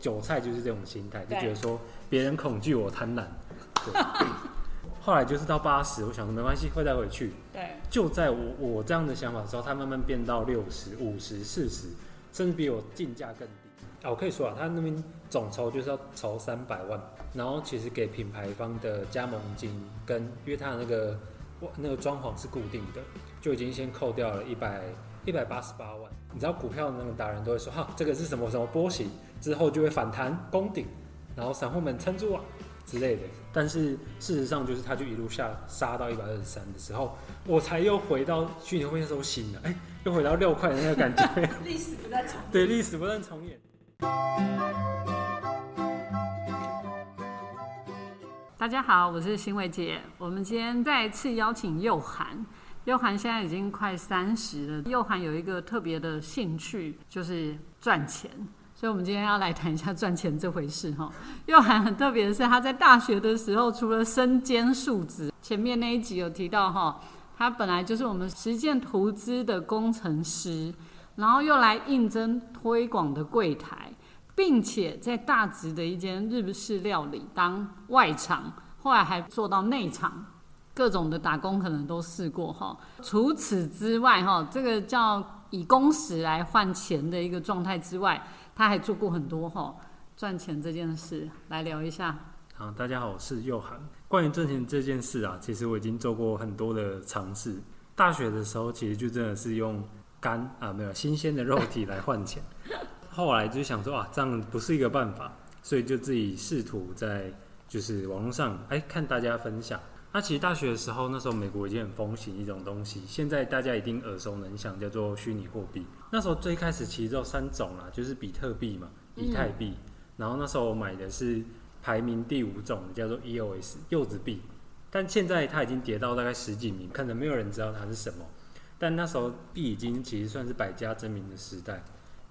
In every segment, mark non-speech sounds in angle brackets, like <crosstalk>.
韭菜就是这种心态，就觉得说别人恐惧我贪婪。对 <laughs> 后来就是到八十，我想说没关系，会再回去。对，就在我我这样的想法之后，它慢慢变到六十、五十、四十，甚至比我进价更低。啊，我可以说啊，他那边总筹就是要筹三百万，然后其实给品牌方的加盟金跟，因为他的那个那个装潢是固定的，就已经先扣掉了一百一百八十八万。你知道股票的那个达人都会说，哈，这个是什么什么波形，之后就会反弹攻顶，然后散户们撑住啊之类的。但是事实上就是它就一路下杀到一百二十三的时候，我才又回到去年会那时候醒了，哎、又回到六块的那个感觉。<laughs> 历史不再重。对，历史不断重演。大家好，我是欣伟姐。我们今天再次邀请佑涵。佑涵现在已经快三十了。佑涵有一个特别的兴趣，就是赚钱。所以，我们今天要来谈一下赚钱这回事哈。又涵很特别的是，他在大学的时候，除了身兼数职，前面那一集有提到哈，他本来就是我们实践投资的工程师，然后又来应征推广的柜台。并且在大直的一间日式料理当外场，后来还做到内场，各种的打工可能都试过哈。除此之外哈，这个叫以工时来换钱的一个状态之外，他还做过很多哈赚钱这件事，来聊一下。好，大家好，我是佑涵。关于赚钱这件事啊，其实我已经做过很多的尝试。大学的时候，其实就真的是用肝啊，没有新鲜的肉体来换钱。<laughs> 后来就想说啊，这样不是一个办法，所以就自己试图在就是网络上哎看大家分享。那其实大学的时候，那时候美国已经很风行一种东西，现在大家一定耳熟能详，叫做虚拟货币。那时候最开始其实只有三种啦，就是比特币嘛、以太币，然后那时候我买的是排名第五种，叫做 EOS 柚子币，但现在它已经跌到大概十几名，可能没有人知道它是什么。但那时候币已经其实算是百家争鸣的时代。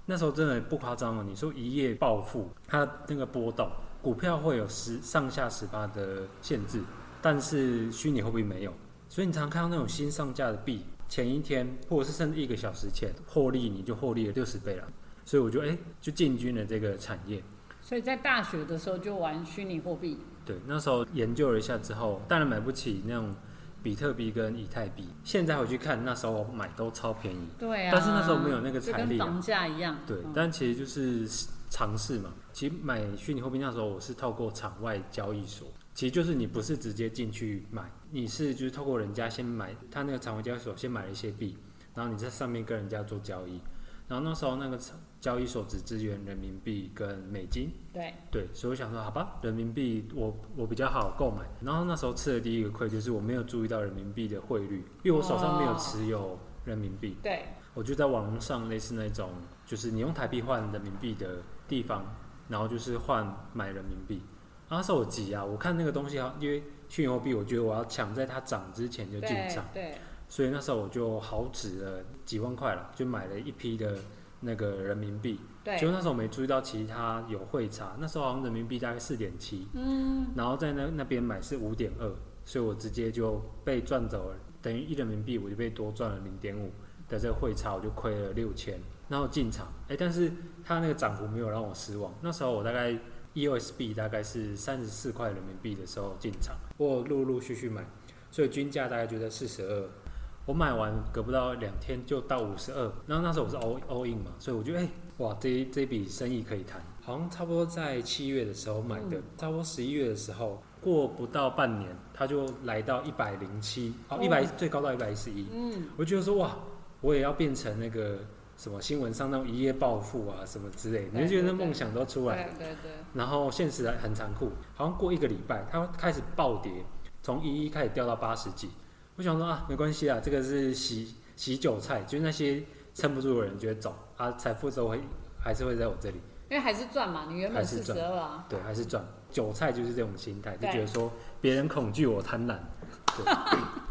那时候真的不夸张哦，你说一夜暴富，它那个波动，股票会有十上下十八的限制，但是虚拟货币没有，所以你常常看到那种新上架的币，前一天或者是甚至一个小时前获利，你就获利了六十倍了。所以我就哎、就进军了这个产业。所以在大学的时候就玩虚拟货币，对，那时候研究了一下之后，当然买不起那种比特币跟以太币。现在回去看，那时候买都超便宜。对啊。但是那时候没有那个财力啊跟房价一样。对，嗯但其实就是尝试嘛。其实买虚拟货币那时候我是透过场外交易所，其实就是你不是直接进去买，你是就是透过人家先买，他那个场外交易所先买了一些币，然后你在上面跟人家做交易。然后那时候那个交易所只支援人民币跟美金，对，对，所以我想说，好吧，人民币我我比较好购买。然后那时候吃的第一个亏就是我没有注意到人民币的汇率，因为我手上没有哦持有人民币，对，我就在网络上类似那种，就是你用台币换人民币的地方，然后就是换买人民币。那时候我急啊，我看那个东西好，因为虚拟货币，我觉得我要抢在它涨之前就进对场，对，所以那时候我就豪值了几万块了，就买了一批的那个人民币。对，就那时候我没注意到，其他有汇差，那时候好像人民币大概四点七，嗯，然后在那那边买是五点二，所以我直接就被赚走了，等于一人民币我就被多赚了零点五的这个汇差，我就亏了六千，然后进场，哎、但是它那个涨幅没有让我失望，那时候我大概 EOS 币大概是三十四块人民币的时候进场，我陆陆续续买，所以均价大概就在四十二。我买完隔不到两天就到五十二，然后那时候我是 all all in 嘛，所以我觉得哎、哇，这一这笔生意可以谈，好像差不多在七月的时候买的，差不多十一月的时候，过不到半年，它就来到一百零七，哦，一百最高到一百一十一，嗯，我觉得说哇，我也要变成那个什么新闻上那种一夜暴富啊什么之类的，你就觉得梦想都出来了。对对对，然后现实很残酷，好像过一个礼拜，它开始暴跌，从一一开始掉到八十几。我想说啊，没关系啊，这个是洗洗韭菜，就是那些撑不住的人就会走啊，财富都会还是会在我这里，因为还是赚嘛，你原本是赚十二啊，对，还是赚。韭菜就是这种心态，就觉得说别人恐惧我贪婪。对，<laughs>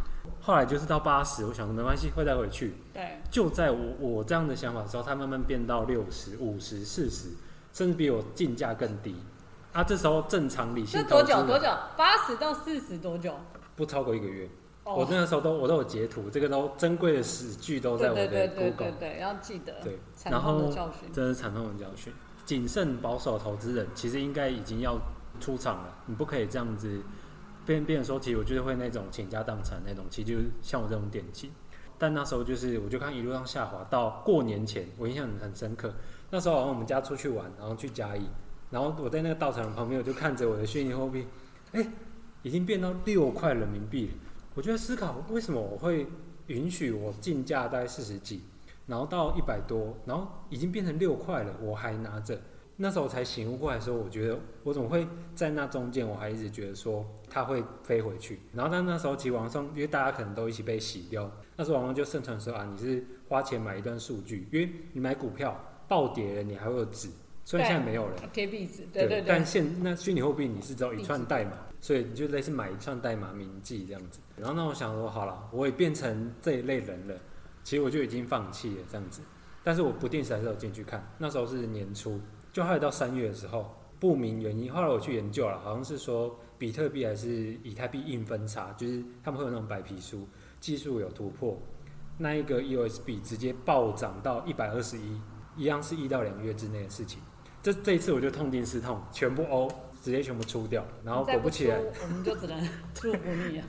后来就是到八十，我想说没关系，会再回去。对，就在我我这样的想法之后，它慢慢变到六十、五十、四十，甚至比我进价更低。啊，这时候正常理性这多久多久？八十到四十多久？不超过一个月。哦我那个时候都我都有截图，这个都珍贵的史据都在我的对对对对 Google，对对，要记得对惨然后痛的教训。这是惨痛的教训。谨慎保守投资人，其实应该已经要出场了。你不可以这样子变变成说，其实我就是会那种倾家荡产那种，其实就是像我这种典型。但那时候就是，我就看一路上下滑到过年前，我印象很深刻。那时候好像我们家出去玩，然后去嘉义，然后我在那个稻场旁边，我就看着我的虚拟货币，哎、已经变到六块人民币了。我就在思考，为什么我会允许我进价大概四十几，然后到一百多，然后已经变成六块了，我还拿着。那时候才醒悟过来说，我觉得我怎么会在那中间，我还一直觉得说它会飞回去。然后但那时候其实网上，因为大家可能都一起被洗掉，那时候网上就盛传说啊，你是花钱买一段数据，因为你买股票暴跌了，你还会有纸，虽然现在没有了。贴壁纸，对对对但，现那虚拟货币你是只有一串代码，所以你就类似买一串代码铭记这样子。然后那我想说，好了，我也变成这一类人了，其实我就已经放弃了这样子。但是我不定时还是有进去看，那时候是年初，就后来到三月的时候，不明原因，后来我去研究了，好像是说比特币还是以太币硬分叉，就是他们会有那种白皮书，技术有突破，那一个 EOSB 直接暴涨到一百二十一，一样是一到两个月之内的事情。这这一次我就痛定思痛，全部 O 直接全部出掉，然后再果不其然，出，<laughs> 我们就只能祝福你了。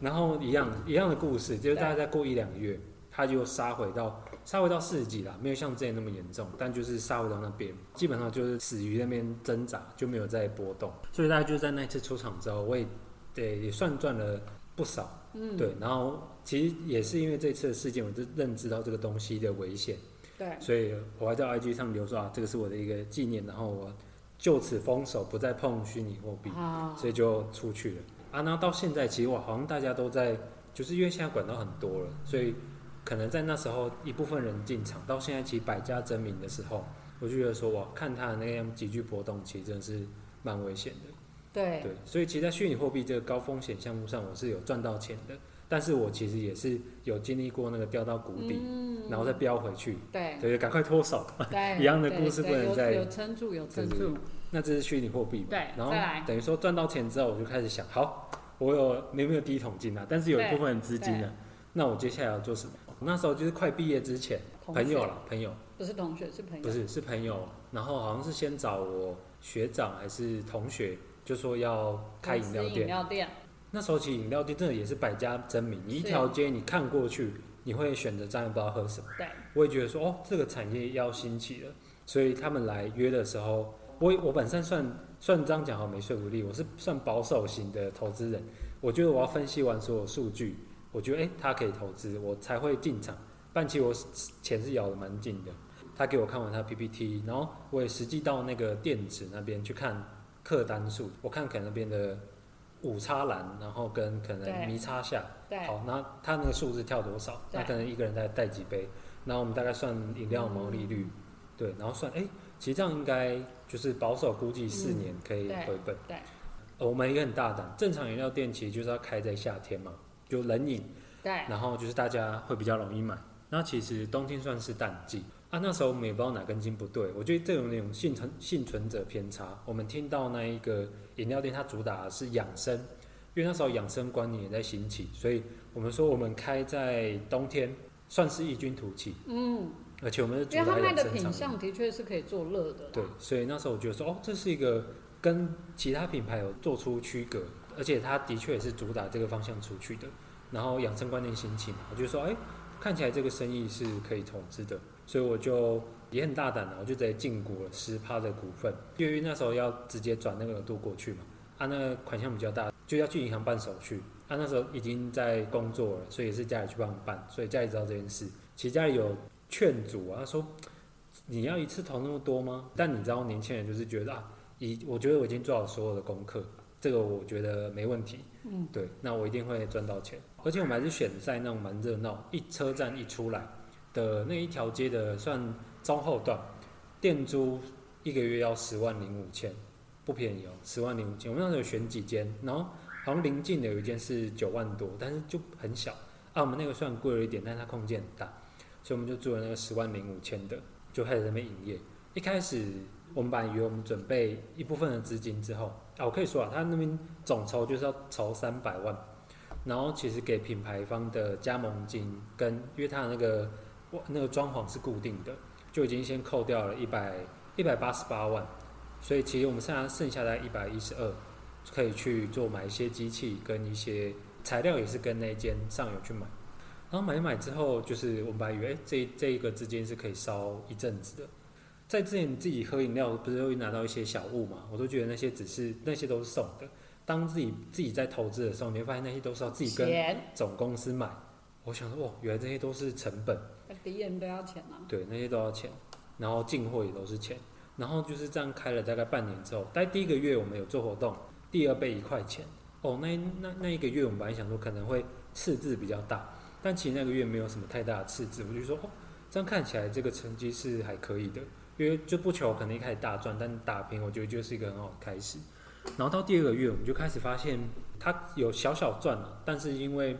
然后一样一样的故事，就是大概再过一两个月，它就杀回到杀回到四十几啦，没有像之前那么严重，但就是杀回到那边，基本上就是死于那边挣扎，就没有再波动。所以大家就在那一次出场之后，我也对也算赚了不少，嗯，对。然后其实也是因为这次的事件，我就认知到这个东西的危险。对，所以我还在 IG 上留说啊，这个是我的一个纪念，然后我就此封手，不再碰虚拟货币，啊，所以就出去了啊。那到现在，其实我好像大家都在，就是因为现在管道很多了，所以可能在那时候一部分人进场，到现在其实百家争鸣的时候，我就觉得说，哇，看它的那样急剧波动，其实真的是蛮危险的。对，对，所以其实，在虚拟货币这个高风险项目上，我是有赚到钱的，但是我其实也是有经历过那个掉到谷底，嗯，然后再飙回去，对对，赶快脱手。<laughs> 对，一样的故事不能再有撑住，有撑住，那这是虚拟货币嘛？对然后等于说赚到钱之后，我就开始想，好，我有没有第一桶金啊？但是有一部分资金对呢，那我接下来要做什么？那时候就是快毕业之前，朋友了，朋友不是同学是朋友，不是是朋友，然后好像是先找我学长还是同学，就说要开饮料公司饮店。料店，那时候其实饮料店真的也是百家争鸣，你一是条街你看过去，你会选择站，不知道喝什么。对，我也觉得说，哦，这个产业要兴起了，所以他们来约的时候，我我本身算算这样讲好没说服力，我是算保守型的投资人。我觉得我要分析完所有数据，我觉得诶他可以投资，我才会进场。但其实我钱是咬得蛮紧的。他给我看完他 PPT，然后我也实际到那个店子那边去看客单数，我看可能那边的五叉栏，然后跟可能迷叉下，对，好，那他那个数字跳多少？对。那可能一个人再带几杯，然后我们大概算饮料毛利率，嗯。对，然后算，哎、其实这样应该就是保守估计四年可以回本。对。呃我们也很大胆，正常饮料店其实就是要开在夏天嘛，就冷饮，对，然后就是大家会比较容易买。那其实冬天算是淡季啊，那时候我们也不知道哪根筋不对，我觉得这种那种幸存幸存者偏差。我们听到那一个饮料店它主打的是养生，因为那时候养生观念也在兴起，所以我们说我们开在冬天算是异军突起，嗯，而且我们是主因为他打卖的品。相的确是可以做热的，对，所以那时候我觉得说，哦，这是一个跟其他品牌有做出区隔，而且它的确也是主打这个方向出去的。然后养生观念心情，我就说，哎，看起来这个生意是可以投资的，所以我就也很大胆的，我就直接进股了十趴的股份，因为那时候要直接转那个额度过去嘛，啊，那款项比较大，就要去银行办手续。啊，那时候已经在工作了，所以也是家里去帮我办，所以家里知道这件事。其实家里有劝阻啊，说你要一次投那么多吗？但你知道，年轻人就是觉得啊，以我觉得我已经做好所有的功课，这个我觉得没问题。嗯，对，那我一定会赚到钱。而且我们还是选在那种蛮热闹，一车站一出来的那一条街的算中后段，店租一个月要十万零五千，不便宜哦，十万零五千。我们那时候有选几间，然后好像临近的有一间是九万多，但是就很小啊。我们那个算贵了一点，但是它空间很大，所以我们就租了那个十万零五千的，就开始在那边营业。一开始我们本来以为我们准备一部分的资金之后啊，我可以说啊，他那边总筹就是要筹三百万，然后其实给品牌方的加盟金跟因为他的那个那个装潢是固定的，就已经先扣掉了一百一百八十八万，所以其实我们剩下剩下的一百一十二，可以去做买一些机器跟一些材料，也是跟那间上游去买。然后买一买之后，就是我们本来以为，哎，这这一个资金是可以烧一阵子的。在之前自己喝饮料，不是会拿到一些小物嘛？我都觉得那些只是那些都是送的。当自己自己在投资的时候，你会发现那些都是要自己跟总公司买。我想说，哇，原来这些都是成本。敌人都要钱啊。对，那些都要钱，然后进货也都是钱。然后就是这样开了大概半年之后，在第一个月我们有做活动，第二杯一块钱。哦，那那那一个月我们本来想说可能会赤字比较大。但其实那个月没有什么太大的赤字，我就说哦，这样看起来这个成绩是还可以的，因为就不求可能一开始大赚，但打平我觉得就是一个很好的开始。然后到第二个月，我们就开始发现它有小小赚了，但是因为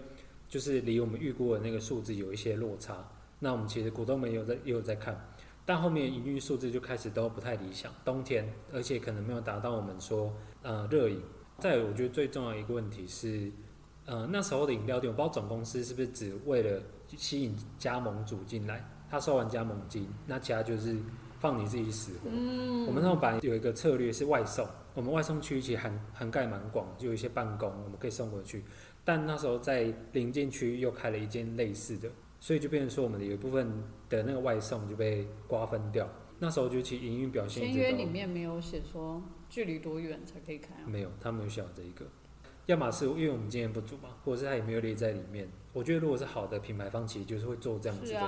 就是离我们预估的那个数字有一些落差，那我们其实股东们也有在也有在看，但后面营运数字就开始都不太理想，冬天而且可能没有达到我们说呃热饮。再有我觉得最重要一个问题是。呃，那时候的饮料店，我不知道总公司是不是只为了吸引加盟主进来，他收完加盟金，那其他就是放你自己死活。嗯，我们那种版有一个策略是外送，我们外送区其实涵涵盖蛮广，就有一些办公我们可以送过去，但那时候在临近区又开了一间类似的，所以就变成说我们的有一部分的那个外送就被瓜分掉。那时候就其实营运表现。签约里面没有写说距离多远才可以开。没有，他们有写这一个。要么是因为我们经验不足嘛，或者是他也没有列在里面。我觉得如果是好的品牌方，其实就是会做这样子的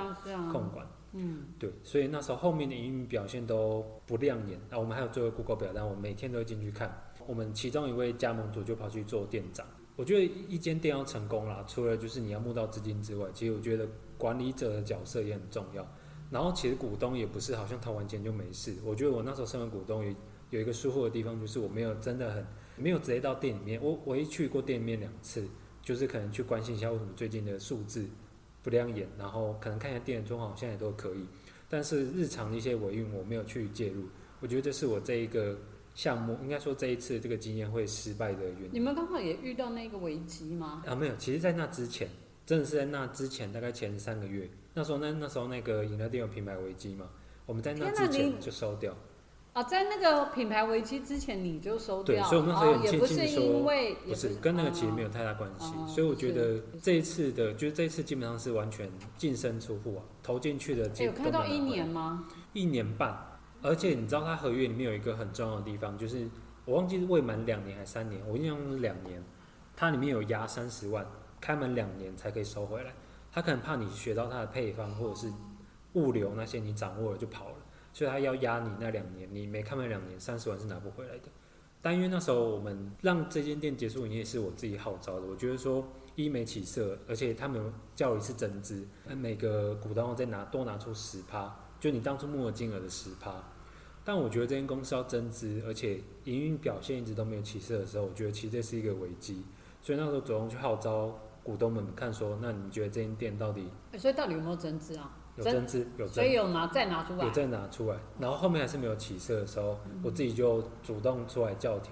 控管。嗯，对，所以那时候后面的营运表现都不亮眼。那我们还有做 Google 表单，我每天都会进去看。我们其中一位加盟主就跑去做店长。我觉得一间店要成功啦，除了就是你要募到资金之外，其实我觉得管理者的角色也很重要。然后其实股东也不是好像投完钱就没事。我觉得我那时候身为股东，有有一个疏忽的地方，就是我没有真的很。没有直接到店里面，我我一去过店里面两次，就是可能去关心一下为什么最近的数字不亮眼，然后可能看一下店的状况，现在都可以。但是日常的一些维运我没有去介入，我觉得这是我这一个项目，应该说这一次这个经验会失败的原因。你们刚好也遇到那个危机吗？啊，没有，其实，在那之前，真的是在那之前，大概前三个月，那时候那那时候那个饮料店有品牌危机嘛，我们在那之前就收掉。啊，在那个品牌危机之前你就收掉，对，所以我们那时候很庆幸说，不是跟那个其实没有太大关系，所以我觉得这一次的，就是这一次基本上是完全净身出户啊，投进去的。有看到一年吗？一年半，而且你知道它合约里面有一个很重要的地方，就是我忘记是未满两年还是三年，我印象是两年，它里面有压三十万，开满两年才可以收回来，他可能怕你学到他的配方或者是物流那些你掌握了就跑了。所以他要压你那两年，你没开满两年，三十万是拿不回来的。但因为那时候我们让这间店结束营业是我自己号召的，我觉得说一没起色，而且他们叫一次增资，每个股东再拿多拿出十趴，就你当初募的金额的十趴。但我觉得这间公司要增资，而且营运表现一直都没有起色的时候，我觉得其实这是一个危机。所以那时候主动去号召股东们看说，那你觉得这间店到底？所以到底有没有增资啊？有针织，有所以有拿再拿出来，有再拿出来，然后后面还是没有起色的时候，我自己就主动出来叫停，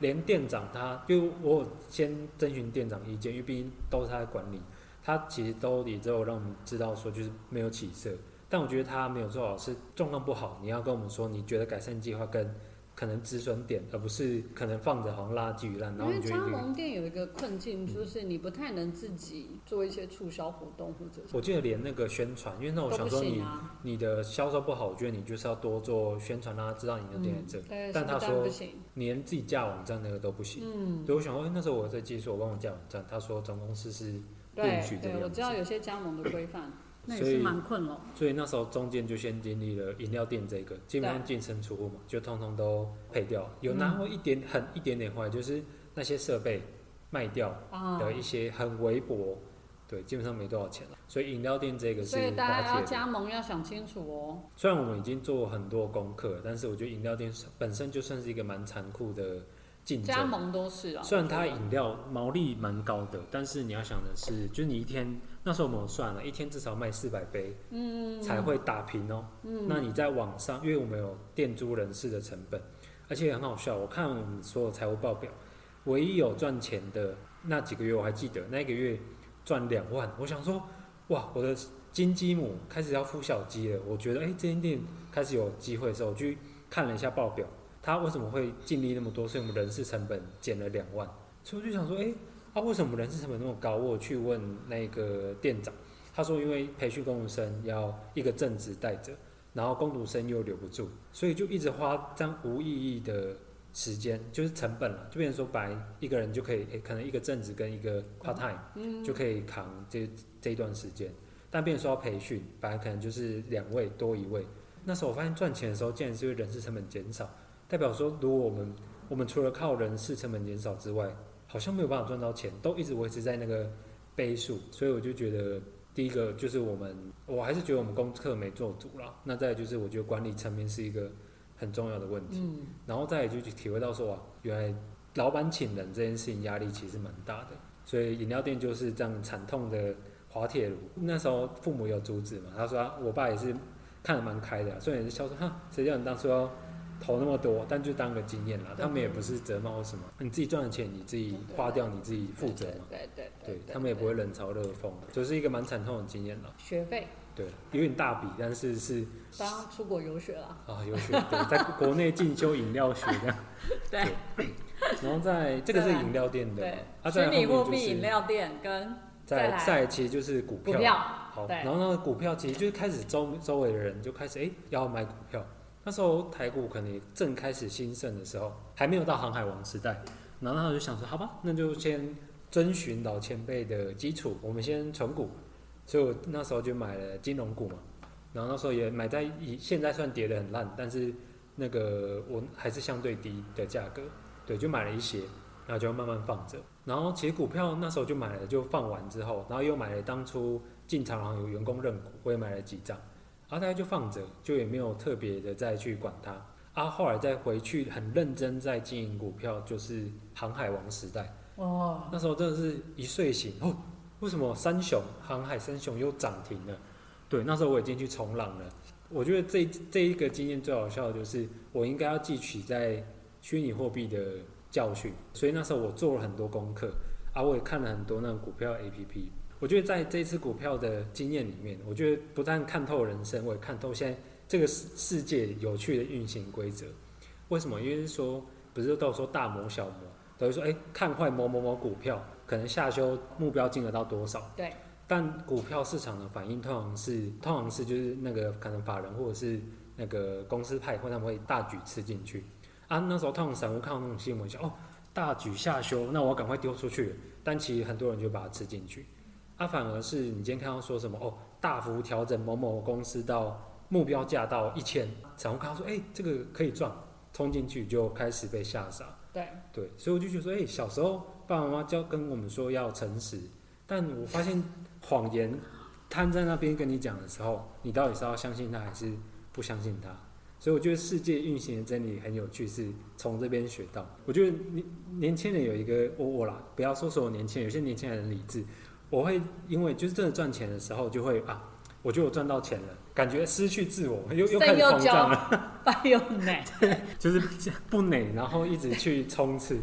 连店长他，就我先征询店长意见，因为毕竟都是他在管理，他其实都也只有让我们知道说就是没有起色，但我觉得他没有做好是状况不好，你要跟我们说你觉得改善计划跟。可能止损点，而不是可能放着好像垃圾一样。因为加盟店有一个困境，就是你不太能自己做一些促销活动或者。我记得连那个宣传，因为那我想说你你的销售不好，我觉得你就是要多做宣传，让他知道你的店在这。但他说连自己架网站那个都不行。嗯。对，我想说，那时候我在技术，我帮我架网站，他说总公司是允许的。对，我知道有些加盟的规范。所以蛮困了。所以那时候中间就先经历了饮料店这个，基本上净身出户嘛，就通通都赔掉。有拿过一点很一点点坏，就是那些设备卖掉的一些很微薄，对，基本上没多少钱了。所以饮料店这个是。所以大家要加盟要想清楚哦。虽然我们已经做很多功课，但是我觉得饮料店本身就算是一个蛮残酷的。加盟都是啊，虽然它饮料毛利蛮高的，但是你要想的是，就是你一天那时候我们算了，一天至少卖四百杯，嗯，才会打平哦。嗯，那你在网上，因为我们有店租人事的成本，而且很好笑，我看我们所有财务报表，唯一有赚钱的那几个月，我还记得那个月赚两万，我想说，哇，我的金鸡母开始要孵小鸡了，我觉得哎、这间店开始有机会的时候，我去看了一下报表，它为什么会净利那么多？所以我们人事成本减了两万，所以我就想说，哎、啊为什么人事成本那么高？我有去问那个店长，他说因为培训工读生要一个正职带着，然后工读生又留不住，所以就一直花这样无意义的时间，就是成本了，就变成说，本来一个人就可以，诶可能一个正职跟一个 part time，、就可以扛这这一段时间，但变成说要培训，本来可能就是两位多一位，那时候我发现赚钱的时候，竟然是因为人事成本减少，代表说，如果我们我们除了靠人事成本减少之外，好像没有办法赚到钱，都一直维持在那个倍数，所以我就觉得。第一个就是我们，我还是觉得我们功课没做足啦。那再就是，我觉得管理层面是一个很重要的问题。嗯，然后再来就去体会到说啊，原来老板请人这件事情压力其实蛮大的，所以饮料店就是这样惨痛的滑铁卢。那时候父母有阻止嘛，他说、啊、我爸也是看得蛮开的啊、虽然也是笑说哈，谁叫你当初要投那么多，但就当个经验啦。他们也不是责骂或什么，你自己赚的钱你自己花掉，你自己负责嘛。对对对他们也不会冷嘲热讽，就是一个蛮惨痛的经验了。学费，对，有点大笔，但是是当出国游学了，啊游学，对，在国内进修饮料学这样。<laughs> 对然后在这个是饮料店的虚拟货币饮料店跟再再来再来其实就是股票，股票，好，然后那个股票其实就是开始周周围的人就开始哎、要买股票，那时候台股可能正开始兴盛的时候，还没有到航海王时代，然后他就想说好吧，那就先遵循老前辈的基础，我们先存股，所以我那时候就买了金融股嘛，然后那时候也买在以现在算跌得很烂，但是那个我还是相对低的价格，对，就买了一些，然后就慢慢放着。然后其实股票那时候就买了，就放完之后，然后又买了当初进场行有员工认股，我也买了几张，然后大家就放着，就也没有特别的再去管它。啊，后来再回去很认真在经营股票，就是航海王时代。哦，那时候真的是一睡醒哦，为什么三雄航海三雄又涨停了？对，那时候我已经去冲浪了。我觉得这这一个经验最好笑的就是，我应该要汲取在虚拟货币的教训，所以那时候我做了很多功课，啊，我也看了很多那种股票 A P P。我觉得在这一次股票的经验里面，我觉得不但看透人生，我也看透现在这个世世界有趣的运行规则。为什么？因为是说，不是都说大摩小摩，等于说，哎、看坏某某某股票，可能下修目标金额到多少？对。但股票市场的反应通常是，通常是就是那个可能法人或者是那个公司派，或他们会大举吃进去。啊，那时候通常散户看到那种新闻，想哦，大举下修，那我要赶快丢出去。但其实很多人就把它吃进去。啊，反而是你今天看到说什么哦，大幅调整某某公司到目标价到一千，散户看到说，哎、这个可以赚，冲进去就开始被吓傻。对，对，所以我就觉得说，哎、小时候爸爸妈妈教跟我们说要诚实，但我发现谎言摊在那边跟你讲的时候，你到底是要相信他还是不相信他？所以我觉得世界运行的真理很有趣，是从这边学到。我觉得年年轻人有一个我我啦，不要说所有年轻人，有些年轻人很理智，我会因为就是真的赚钱的时候，就会啊，我觉得我赚到钱了，感觉失去自我，又又开始膨胀了。白有奶，<laughs> <laughs> 就是不馁，然后一直去冲刺。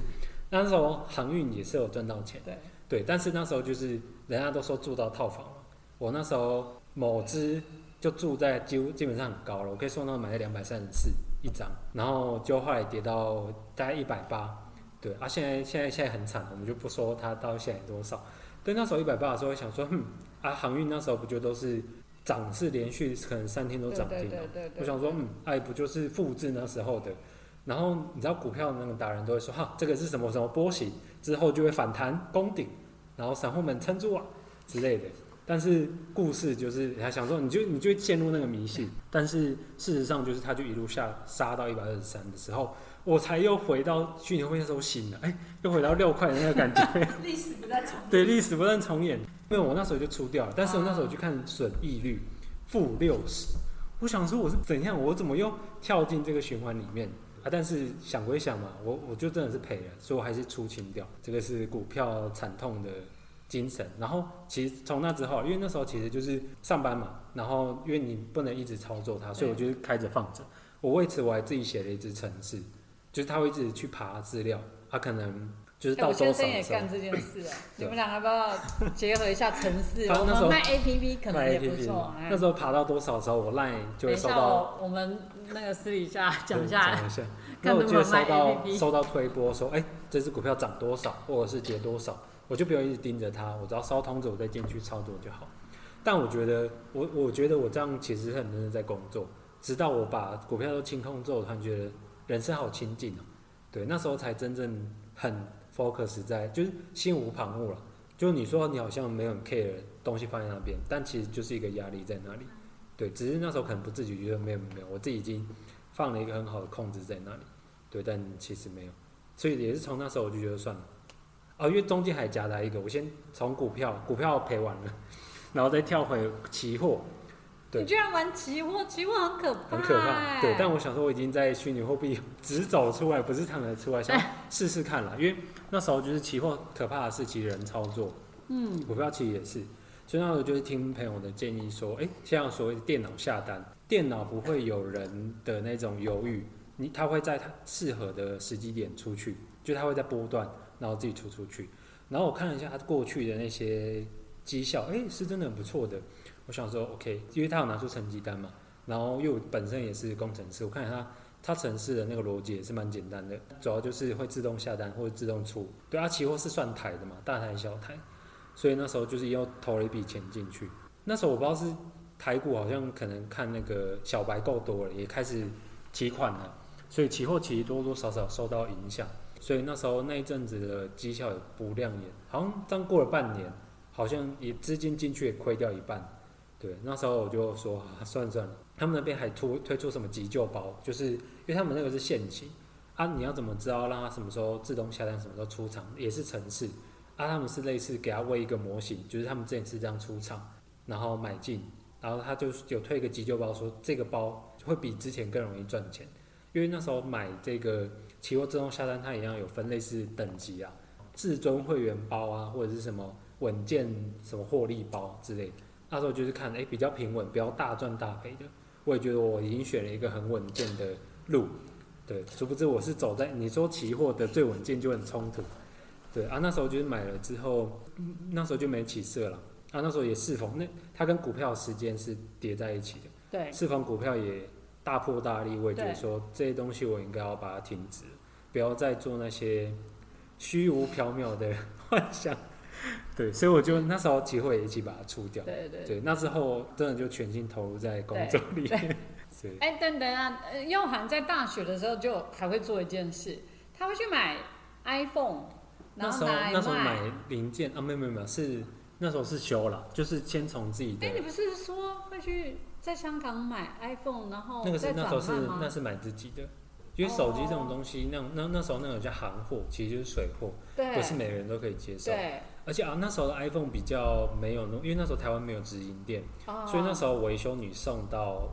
那时候航运也是有赚到钱，对。对，但是那时候就是人家都说住到套房嘛，我那时候某只就住在几乎基本上很高了，我可以说那买了两百三十四一张，然后就后来跌到大概一百八，对啊，现在现在现在很惨，我们就不说它到现在多少，对，那时候一百八的时候，我想说，哼，啊，航运那时候不就都是涨是连续可能三天都涨停对了我想说，嗯，哎，不就是复制那时候的？然后你知道股票那个达人都会说，哈，这个是什么什么波形，之后就会反弹攻顶，然后散户们撑住啊之类的。但是故事就是他想说，你就你就会陷入那个迷信。但是事实上就是，他就一路下杀到一百二十三的时候，我才又回到虚拟货币的时候醒了，哎，又回到六块的那个感觉。<laughs> 历史不再重演对，历史不断重演。因为我那时候就出掉了，但是我那时候去看损益率负六十，我想说我是怎样，我怎么又跳进这个循环里面啊？但是想归想嘛，我我就真的是赔了，所以我还是出清掉。这个是股票惨痛的精神。然后其实从那之后，因为那时候其实就是上班嘛，然后因为你不能一直操作它，所以我就开着放着。我为此我还自己写了一支程式，就是他会一直去爬资料，他可能。就是哎我到周先生也干这件事啊，你对们两个要不要结合一下城那时候我们卖 APP 可能卖也不错。哎那时候爬到多少的时候，我 line 就会收到。我我们那个私底下讲一下讲，一下。<laughs> 那我就会收到收到推波说，哎、这只股票涨多少，或者是跌多少，我就不用一直盯着它，我只要烧通知我再进去操作就好。但我觉得，我我觉得我这样其实很认真在工作，直到我把股票都清空之后，我突然觉得人生好清静哦、对，那时候才真正很 focus 在，就是心无旁骛了。就你说你好像没有 care 东西放在那边，但其实就是一个压力在那里。对，只是那时候可能不自觉觉得没有没有，我自己已经放了一个很好的控制在那里。对，但其实没有，所以也是从那时候我就觉得算了。哦，因为中间还夹杂一个，我先从股票，股票赔完了，然后再跳回期货，你居然玩期货，期货很可怕、很可怕。哎对，但我想说我已经在虚拟货币只走出来，不是躺着出来，想 <laughs> 试试看了。因为那时候就是期货可怕的是其实人操作，嗯，股票其实也是。所以那时候就是听朋友的建议说，哎、像所谓的电脑下单，电脑不会有人的那种犹豫，你它会在它适合的时机点出去，就它会在波段，然后自己出出去。然后我看了一下它过去的那些绩效，哎、是真的很不错的。我想说 OK，因为他有拿出成绩单嘛，然后又本身也是工程师，我看他他城市的那个逻辑也是蛮简单的，主要就是会自动下单或者自动出。对啊，期货是算台的嘛，大台小台，所以那时候就是又投了一笔钱进去。那时候我不知道是台股好像可能看那个小白够多了，也开始提款了，所以期货其实多多少少受到影响。所以那时候那一阵子的绩效也不亮眼，好像刚过了半年，好像也资金进去也亏掉一半。对，那时候我就说、啊、算了算了，他们那边还推推出什么急救包，就是因为他们那个是限期啊，你要怎么知道让他什么时候自动下单，什么时候出厂，也是程式啊，他们是类似给他喂一个模型，就是他们之前是这样出厂，然后买进，然后他就有推一个急救包，说这个包会比之前更容易赚钱，因为那时候买这个期货自动下单，它一样有分类似等级啊，至尊会员包啊，或者是什么稳健什么获利包之类的。那时候就是看，哎、比较平稳，不要大赚大赔的。我也觉得我已经选了一个很稳健的路，对，殊不知我是走在你说期货的最稳健就很冲突，对啊，那时候就是买了之后，嗯那时候就没起色了，啊，那时候也适逢那它跟股票时间是叠在一起的，对，适逢股票也大破大立，我也觉得说这些东西我应该要把它停止，不要再做那些虚无缥缈的 <laughs> 幻想，<laughs> 对，所以我就那时候机会也一起把它出掉。对对。对，那之后真的就全心投入在工作里面。<laughs> 对，哎，等等啊，呃佑涵在大学的时候就还会做一件事，他会去买 iPhone，然那时候后拿来那时候买零件啊，没有没有没有，是那时候是修了，就是先从自己的哎，你不是说会去在香港买 iPhone，然后那个是再那时候是？那是买自己的，因为手机这种东西，那那那时候那种叫行货，其实就是水货，对，不是每个人都可以接受。对，而且啊，那时候的 iPhone 比较没有那，因为那时候台湾没有直营店，哦所以那时候维修女送到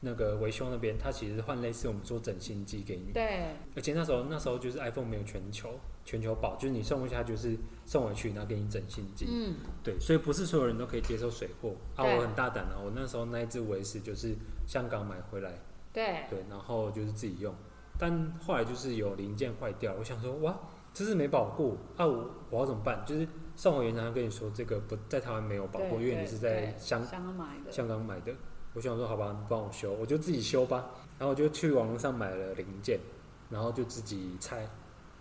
那个维修那边，它其实换类似我们说整新机给你。对而且那时候那时候就是 iPhone 没有全球全球保，就是你送回去它就是送回去，然后给你整新机。嗯，对，所以不是所有人都可以接受水货啊。我很大胆啊，我那时候那一只维斯就是香港买回来，对对，然后就是自己用。但后来就是有零件坏掉，我想说哇，这是没保护啊，我我要怎么办？就是送回原厂跟你说这个不在台湾没有保固，对对因为你是在香香港买的，香港买的。我想说好吧，你帮我修，我就自己修吧。然后我就去网络上买了零件，然后就自己拆。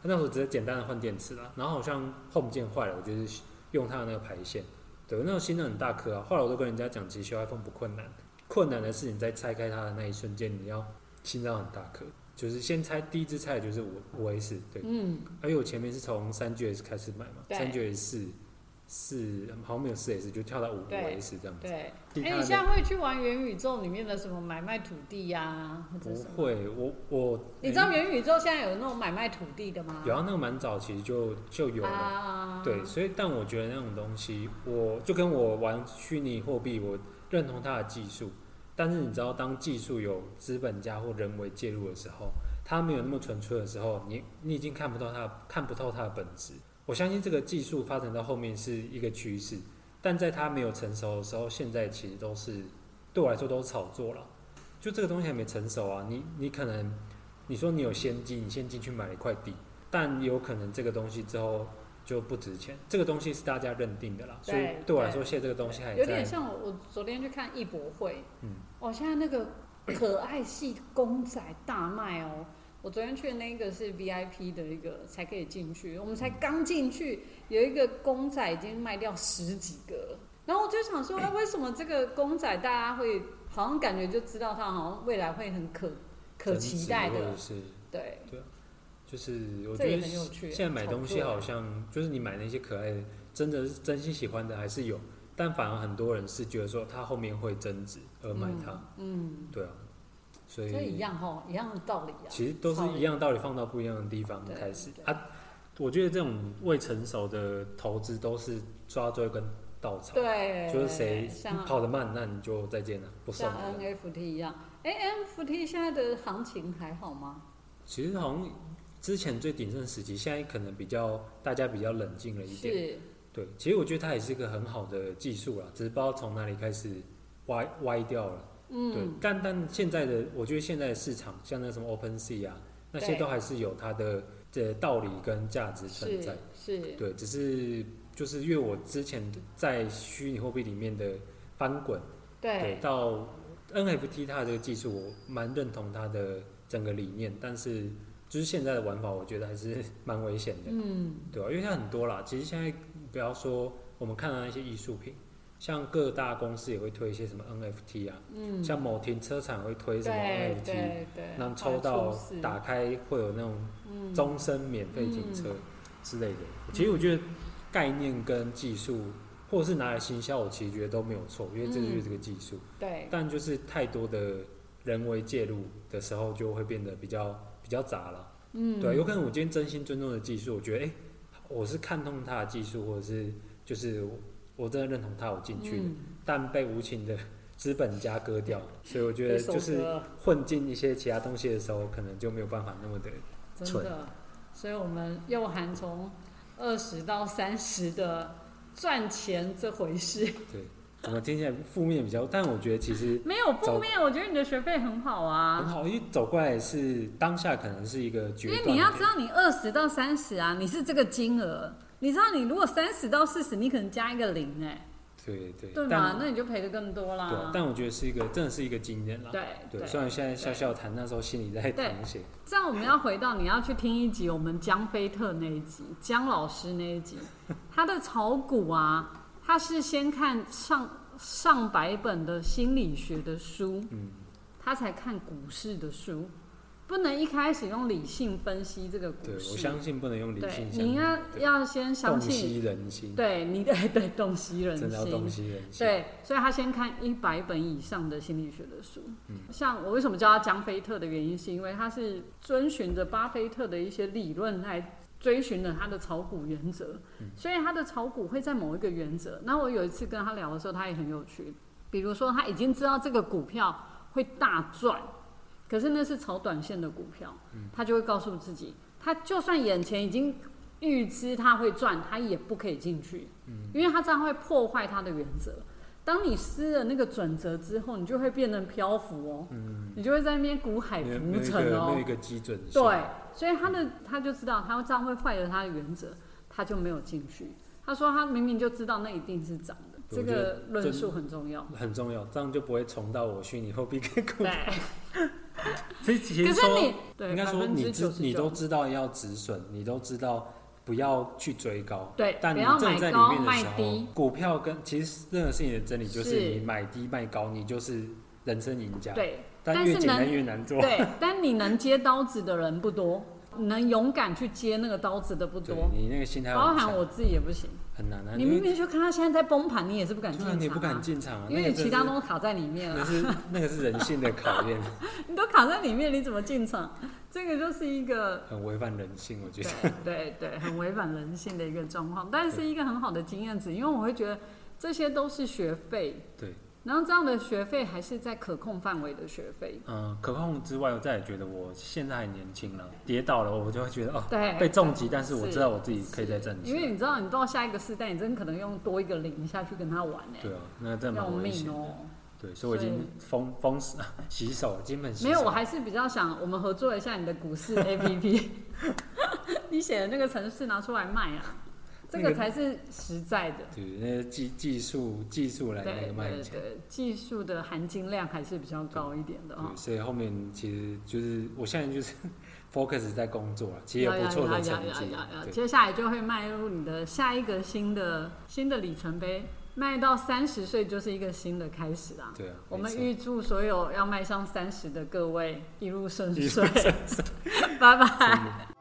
那时候只是简单的换电池啦，然后好像 home 键坏了，我就是用它的那个排线。对，那个新的很大颗啊。后来我都跟人家讲，其实修 iPhone 不困难，困难的是你在拆开它的那一瞬间，你要心脏很大颗。就是先猜第一支猜的就是五五 S，对，嗯，而且我前面是从三 GS 开始买嘛，对三 GS 四四好像没有四 S 就跳到五五 S 这样子。对。哎，你现在会去玩元宇宙里面的什么买卖土地呀，不？会，我我你知道元宇宙现在有那种买卖土地的吗？有啊，那个蛮早其实就就有了。啊，对，所以但我觉得那种东西，我就跟我玩虚拟货币，我认同它的技术，但是你知道，当技术有资本家或人为介入的时候，它没有那么纯粹的时候，你你已经看不到它，看不透它的本质。我相信这个技术发展到后面是一个趋势，但在它没有成熟的时候，现在其实都是对我来说都是炒作了。就这个东西还没成熟啊，你你可能你说你有先机，你先进去买了一块地，但有可能这个东西之后就不值钱。这个东西是大家认定的啦，所以对我来说，现在这个东西还有点。像我，我昨天去看艺博会，嗯，哦，现在那个可爱系公仔大卖哦。我昨天去的那个是 VIP 的一个才可以进去，我们才刚进去，有一个公仔已经卖掉十几个了。然后我就想说，哎，为什么这个公仔大家会好像感觉就知道它好像未来会很可可期待的是对，就是我觉得现在买东西好像就是你买那些可爱的，真的是真心喜欢的还是有，但反而很多人是觉得说它后面会增值而买它，嗯，对啊，所以一以样哈，一样的道理啊。其实都是一样道理，放到不一样的地方开始对啊。我觉得这种未成熟的投资都是抓最后一根稻草，对，就是谁像跑得慢，那你就再见了，不送像。NFT 一样，哎，NFT 现在的行情还好吗？其实好像之前最鼎盛时期，现在可能比较大家比较冷静了一点。是，对，其实我觉得它也是一个很好的技术啦，只是不知道从哪里开始歪歪掉了。嗯对嗯，，但但现在的我觉得现在的市场，像那什么 OpenSea 啊，那些都还是有它的的道理跟价值存在。是，对，只是就是因为我之前在虚拟货币里面的翻滚，对，对，到 NFT 它的这个技术，我蛮认同它的整个理念，但是就是现在的玩法，我觉得还是 <laughs> 蛮危险的，嗯，对吧、因为它很多啦，其实现在不要说我们看到那些艺术品，像各大公司也会推一些什么 NFT 啊，嗯，像某停车场会推什么 NFT，对对，那抽到打开会有那种嗯。终身免费停车之类的。其实我觉得概念跟技术，或者是拿来行销，我其实觉得都没有错，因为这就是这个技术。对，但就是太多的人为介入的时候，就会变得比较比较杂了。嗯，对，有可能我今天真心尊重的技术，我觉得哎、诶我是看通他的技术，或者是就是我我真的认同他，我进去，嗯。但被无情的资本家割掉，所以我觉得就是混进一些其他东西的时候，可能就没有办法那么的蠢。真的，所以我们又含从二十到三十的赚钱这回事，对。怎么听起来负面比较？但我觉得其实没有负面，我觉得你的学费很好啊很啊。好，因为走过来是当下可能是一个决断点。因为你要知道，你二十到三十啊，你是这个金额。你知道，你如果三十到四十，你可能加一个零哎、对对，对但吗？那你就赔的更多对啦。但我觉得是一个真的是一个经验啦。对对，虽然现在笑笑谈，那时候心里在淌血。这样我们要回到你要去听一集我们江菲特那一集，江老师那一集，他的炒股啊，他是先看上上百本的心理学的书，嗯，他才看股市的书，不能一开始用理性分析这个股对，我市。相信不能用理对性，你应该对要先相洞信，悉人心，对你 <laughs> 对对洞悉人真的要洞心。悉人心。对，所以他先看一百本以上的心理学的书。嗯像我为什么叫他江菲特的原因，是因为他是遵循着巴菲特的一些理论来追寻了他的炒股原则，所以他的炒股会在某一个原则。那我有一次跟他聊的时候，他也很有趣，比如说他已经知道这个股票会大赚，可是那是炒短线的股票，他就会告诉自己，他就算眼前已经预知他会赚，他也不可以进去，因为他这样会破坏他的原则。当你失了那个准则之后，你就会变成漂浮哦，嗯，你就会在那边股海浮沉哦个没有一。个基准线。对，所以他的他就知道他这样会坏了他的原则，他就没有进去。他说他明明就知道那一定是涨的，这个论述很重要。很重要，这样就不会重到我虚拟货币跟股。对，<laughs> 其实其可是实说你对应该说你知你都知道要止损，你都知道不要去追高。对，但你不要真的在里面的时候股票跟其实任何事情的真理就是是你买低卖高，你就是人生赢家。对但越简单越难做。对，但你能接刀子的人不多，能勇敢去接那个刀子的不对多，你那个心态包含我自己也不行。很难啊。你因为明明就看他现在在崩盘，你也是不敢进场、不敢进场啊，因为你其他都卡在里面了，那是那个是人性的考验，<laughs> 你都卡在里面，你怎么进场？这个就是一个很违反人性，我觉得。对对对，很违反人性的一个状况，但是一个很好的经验值，因为我会觉得这些都是学费，对，然后这样的学费还是在可控范围的学费，嗯，可控之外，我再也觉得我现在还年轻了，跌倒了我就会觉得哦，对，被重击，但是我是知道我自己可以再站起来。因为你知道，你到下一个世代，你真可能用多一个零下去跟他玩呢、对啊，那真蛮危险哦、对，所以我已经封封死 <laughs> 洗手，基本。没有，我还是比较想我们合作一下你的股市 APP。<laughs> 你己写的那个程式拿出来卖啊，这那个个才是实在的。对，那个技技术技术来那卖钱。技术的含金量还是比较高一点的哦，。所以后面其实就是我现在就是 <laughs> focus 在工作了，<laughs> 其实有不错的成绩接下来就会迈入你的下一个新的新的里程碑，迈到三十岁就是一个新的开始啦。对啊，我们预祝所有要迈向三十的各位一路顺遂，拜拜。